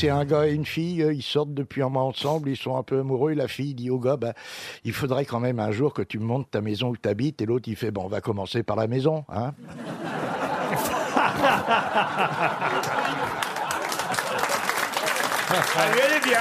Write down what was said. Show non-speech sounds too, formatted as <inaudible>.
c'est un gars et une fille, euh, ils sortent depuis un mois ensemble, ils sont un peu amoureux. La fille dit au gars, bah, il faudrait quand même un jour que tu me montres ta maison où tu habites. Et l'autre, il fait, bon, on va commencer par la maison. Hein <laughs> bien.